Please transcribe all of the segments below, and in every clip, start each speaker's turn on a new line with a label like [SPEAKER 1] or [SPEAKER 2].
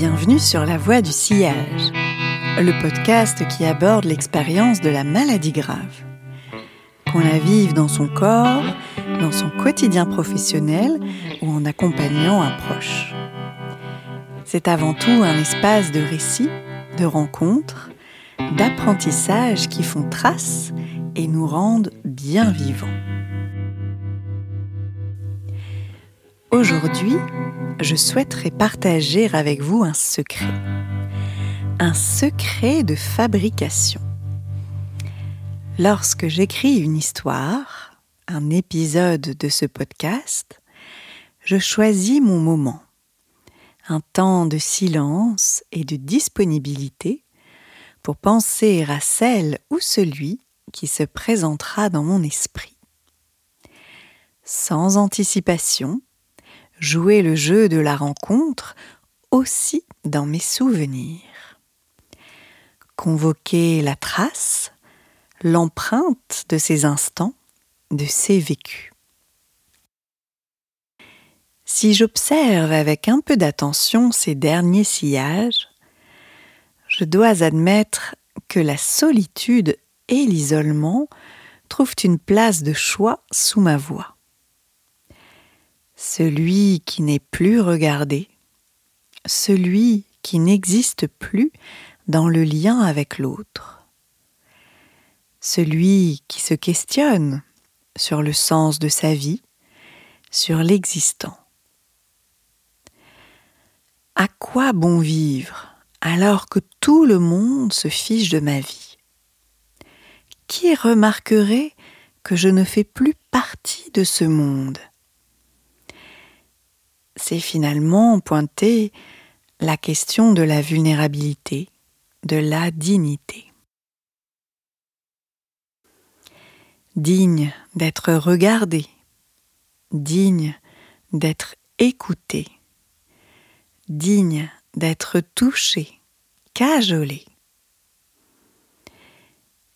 [SPEAKER 1] Bienvenue sur La Voie du Sillage, le podcast qui aborde l'expérience de la maladie grave. Qu'on la vive dans son corps, dans son quotidien professionnel ou en accompagnant un proche. C'est avant tout un espace de récits, de rencontres, d'apprentissage qui font trace et nous rendent bien vivants. Aujourd'hui, je souhaiterais partager avec vous un secret. Un secret de fabrication. Lorsque j'écris une histoire, un épisode de ce podcast, je choisis mon moment, un temps de silence et de disponibilité pour penser à celle ou celui qui se présentera dans mon esprit. Sans anticipation, jouer le jeu de la rencontre aussi dans mes souvenirs. Convoquer la trace, l'empreinte de ces instants, de ces vécus. Si j'observe avec un peu d'attention ces derniers sillages, je dois admettre que la solitude et l'isolement trouvent une place de choix sous ma voix celui qui n'est plus regardé, celui qui n'existe plus dans le lien avec l'autre, celui qui se questionne sur le sens de sa vie, sur l'existant. À quoi bon vivre alors que tout le monde se fiche de ma vie? Qui remarquerait que je ne fais plus partie de ce monde? C'est finalement pointer la question de la vulnérabilité, de la dignité. Digne d'être regardé, digne d'être écouté, digne d'être touché, cajolé.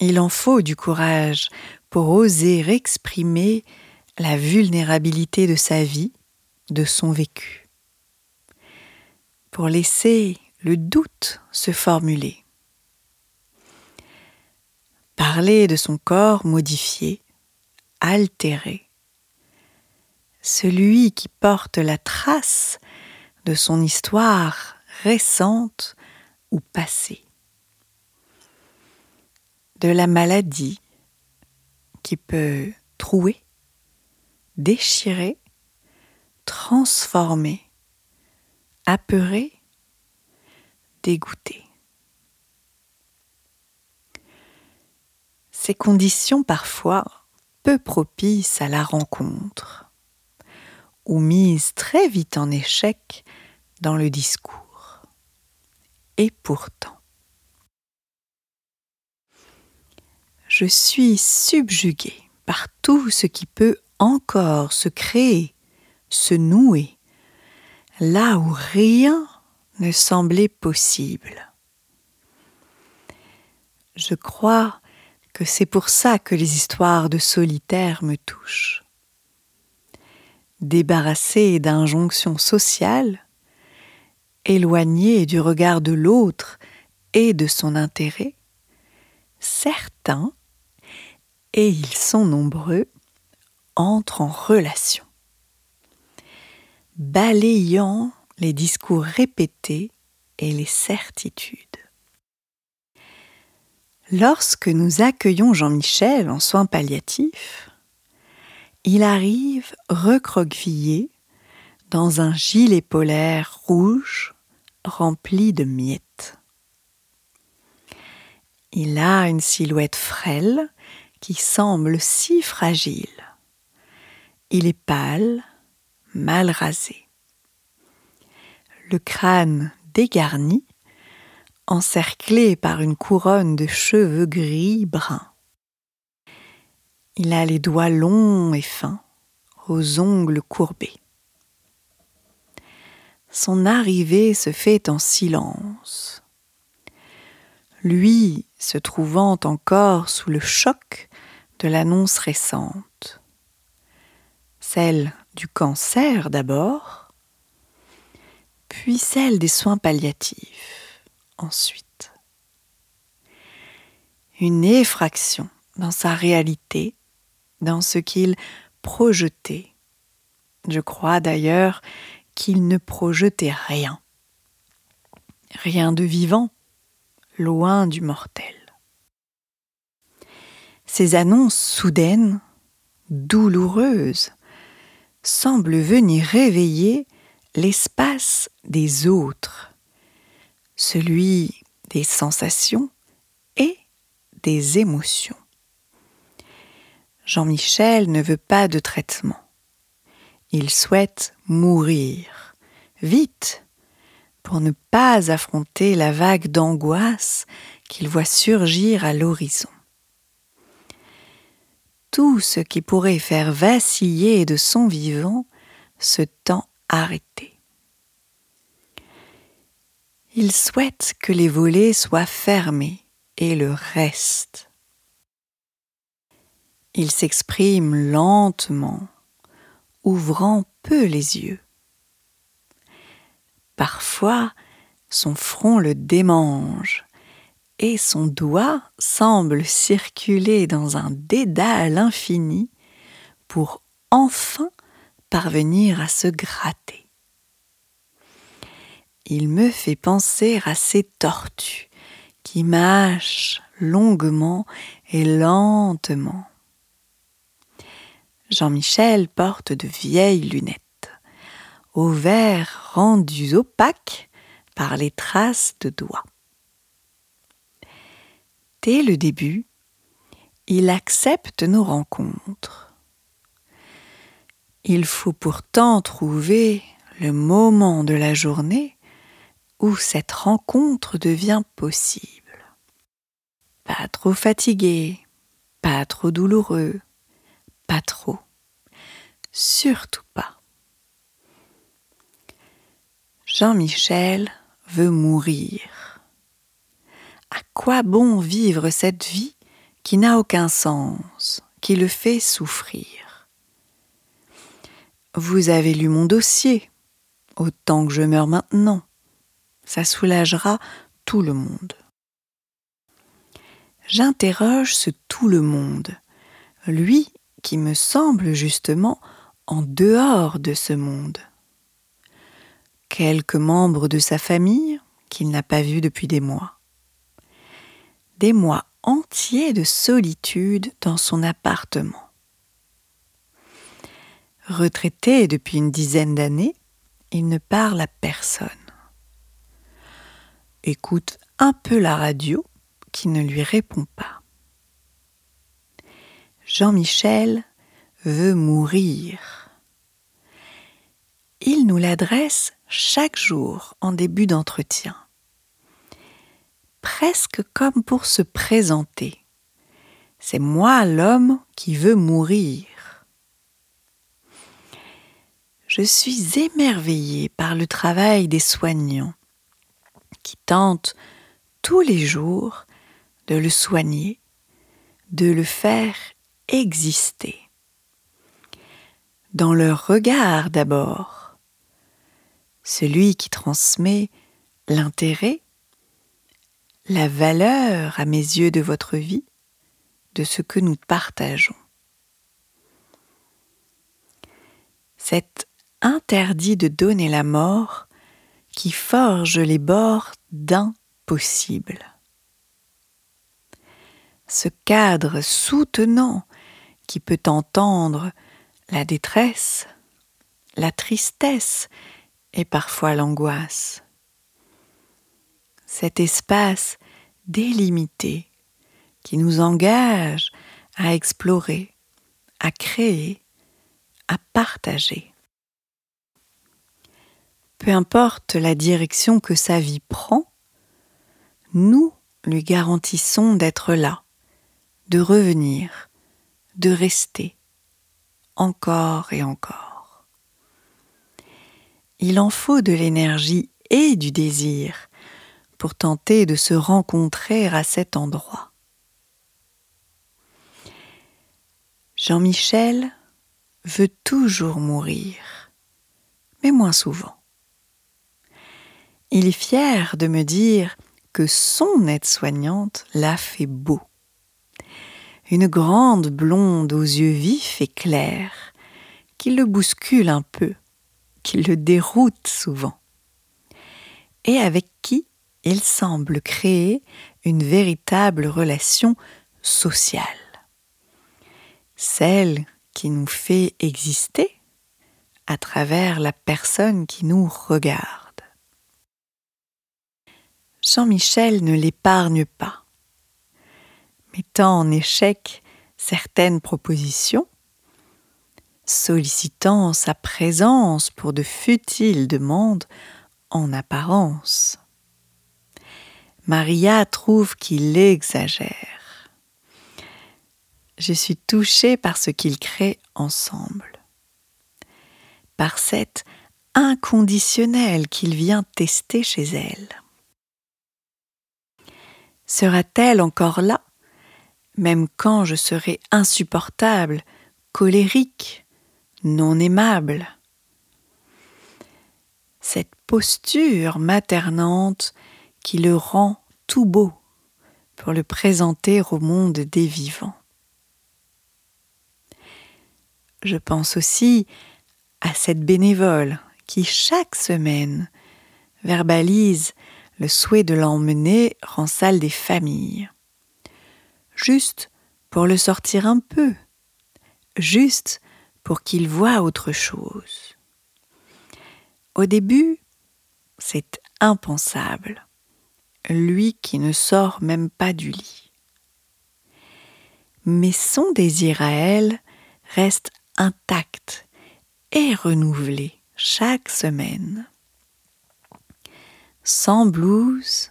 [SPEAKER 1] Il en faut du courage pour oser exprimer la vulnérabilité de sa vie de son vécu, pour laisser le doute se formuler. Parler de son corps modifié, altéré, celui qui porte la trace de son histoire récente ou passée, de la maladie qui peut trouer, déchirer transformé, apeuré, dégoûté. Ces conditions parfois peu propices à la rencontre, ou mises très vite en échec dans le discours. Et pourtant, je suis subjuguée par tout ce qui peut encore se créer se nouer là où rien ne semblait possible. Je crois que c'est pour ça que les histoires de solitaires me touchent. Débarrassé d'injonctions sociales, éloigné du regard de l'autre et de son intérêt, certains, et ils sont nombreux, entrent en relation balayant les discours répétés et les certitudes. Lorsque nous accueillons Jean-Michel en soins palliatifs, il arrive recroquevillé dans un gilet polaire rouge rempli de miettes. Il a une silhouette frêle qui semble si fragile. Il est pâle, mal rasé. Le crâne dégarni, encerclé par une couronne de cheveux gris bruns. Il a les doigts longs et fins, aux ongles courbés. Son arrivée se fait en silence. Lui se trouvant encore sous le choc de l'annonce récente, celle du cancer d'abord, puis celle des soins palliatifs ensuite. Une effraction dans sa réalité, dans ce qu'il projetait. Je crois d'ailleurs qu'il ne projetait rien. Rien de vivant, loin du mortel. Ces annonces soudaines, douloureuses, semblent venir réveiller l'espace des autres, celui des sensations et des émotions. Jean-Michel ne veut pas de traitement. Il souhaite mourir, vite, pour ne pas affronter la vague d'angoisse qu'il voit surgir à l'horizon. Tout ce qui pourrait faire vaciller de son vivant se tend arrêté. Il souhaite que les volets soient fermés et le reste. Il s'exprime lentement, ouvrant peu les yeux. Parfois, son front le démange et son doigt semble circuler dans un dédale infini pour enfin parvenir à se gratter. Il me fait penser à ces tortues qui mâchent longuement et lentement. Jean-Michel porte de vieilles lunettes aux verres rendus opaques par les traces de doigts. Dès le début, il accepte nos rencontres. Il faut pourtant trouver le moment de la journée où cette rencontre devient possible. Pas trop fatigué, pas trop douloureux, pas trop, surtout pas. Jean-Michel veut mourir. Quoi bon vivre cette vie qui n'a aucun sens, qui le fait souffrir? Vous avez lu mon dossier, autant que je meurs maintenant. Ça soulagera tout le monde. J'interroge ce tout le monde, lui qui me semble justement en dehors de ce monde quelques membres de sa famille qu'il n'a pas vus depuis des mois. Des mois entiers de solitude dans son appartement. Retraité depuis une dizaine d'années, il ne parle à personne. Écoute un peu la radio qui ne lui répond pas. Jean-Michel veut mourir. Il nous l'adresse chaque jour en début d'entretien, presque comme pour se présenter. C'est moi l'homme qui veut mourir. Je suis émerveillée par le travail des soignants qui tentent tous les jours de le soigner, de le faire exister. Dans leur regard d'abord, celui qui transmet l'intérêt, la valeur à mes yeux de votre vie, de ce que nous partageons. Cet interdit de donner la mort qui forge les bords d'impossible. Ce cadre soutenant qui peut entendre la détresse, la tristesse et parfois l'angoisse. Cet espace délimité qui nous engage à explorer, à créer, à partager. Peu importe la direction que sa vie prend, nous lui garantissons d'être là, de revenir, de rester, encore et encore il en faut de l'énergie et du désir pour tenter de se rencontrer à cet endroit. Jean-Michel veut toujours mourir, mais moins souvent. il est fier de me dire que son aide-soignante l'a fait beau. Une grande blonde aux yeux vifs et clairs, qui le bouscule un peu, qui le déroute souvent, et avec qui il semble créer une véritable relation sociale. Celle qui nous fait exister à travers la personne qui nous regarde. Jean-Michel ne l'épargne pas. Mettant en échec certaines propositions, sollicitant sa présence pour de futiles demandes en apparence. Maria trouve qu'il exagère. Je suis touchée par ce qu'ils créent ensemble, par cette inconditionnelle qu'il vient tester chez elle. Sera-t-elle encore là, même quand je serai insupportable, colérique, non aimable? Cette posture maternante qui le rend tout beau pour le présenter au monde des vivants. Je pense aussi à cette bénévole qui chaque semaine verbalise le souhait de l'emmener en salle des familles. Juste pour le sortir un peu, juste pour qu'il voie autre chose. Au début, c'est impensable, lui qui ne sort même pas du lit. Mais son désir à elle reste intact et renouvelé chaque semaine. Sans blouse,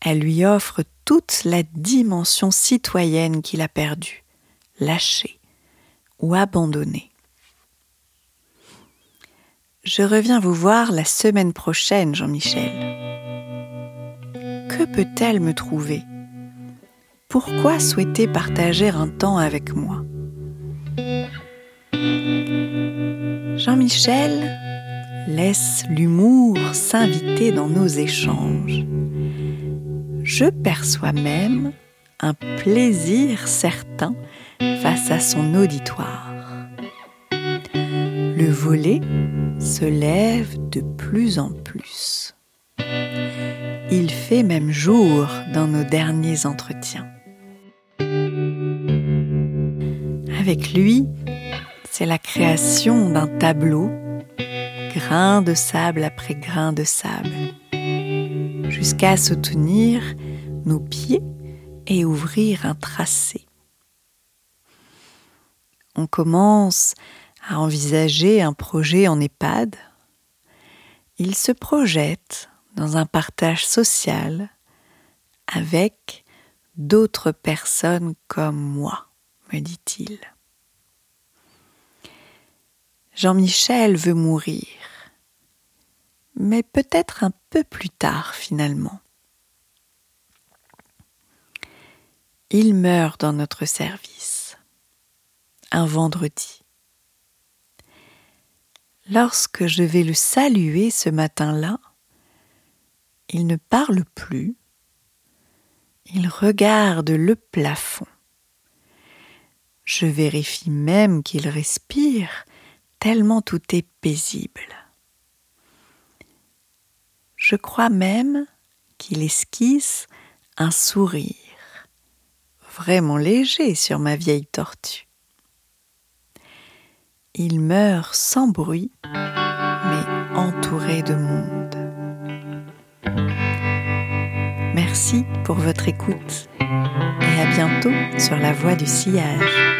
[SPEAKER 1] elle lui offre toute la dimension citoyenne qu'il a perdue, lâchée ou abandonnée. Je reviens vous voir la semaine prochaine, Jean-Michel. Peut-elle me trouver? Pourquoi souhaiter partager un temps avec moi? Jean-Michel laisse l'humour s'inviter dans nos échanges. Je perçois même un plaisir certain face à son auditoire. Le volet se lève de plus en plus. Il fait même jour dans nos derniers entretiens. Avec lui, c'est la création d'un tableau grain de sable après grain de sable, jusqu'à soutenir nos pieds et ouvrir un tracé. On commence à envisager un projet en EHPAD. Il se projette dans un partage social avec d'autres personnes comme moi, me dit-il. Jean-Michel veut mourir, mais peut-être un peu plus tard finalement. Il meurt dans notre service, un vendredi. Lorsque je vais le saluer ce matin-là, il ne parle plus, il regarde le plafond. Je vérifie même qu'il respire tellement tout est paisible. Je crois même qu'il esquisse un sourire, vraiment léger sur ma vieille tortue. Il meurt sans bruit, mais entouré de monde. Merci pour votre écoute et à bientôt sur la voie du sillage.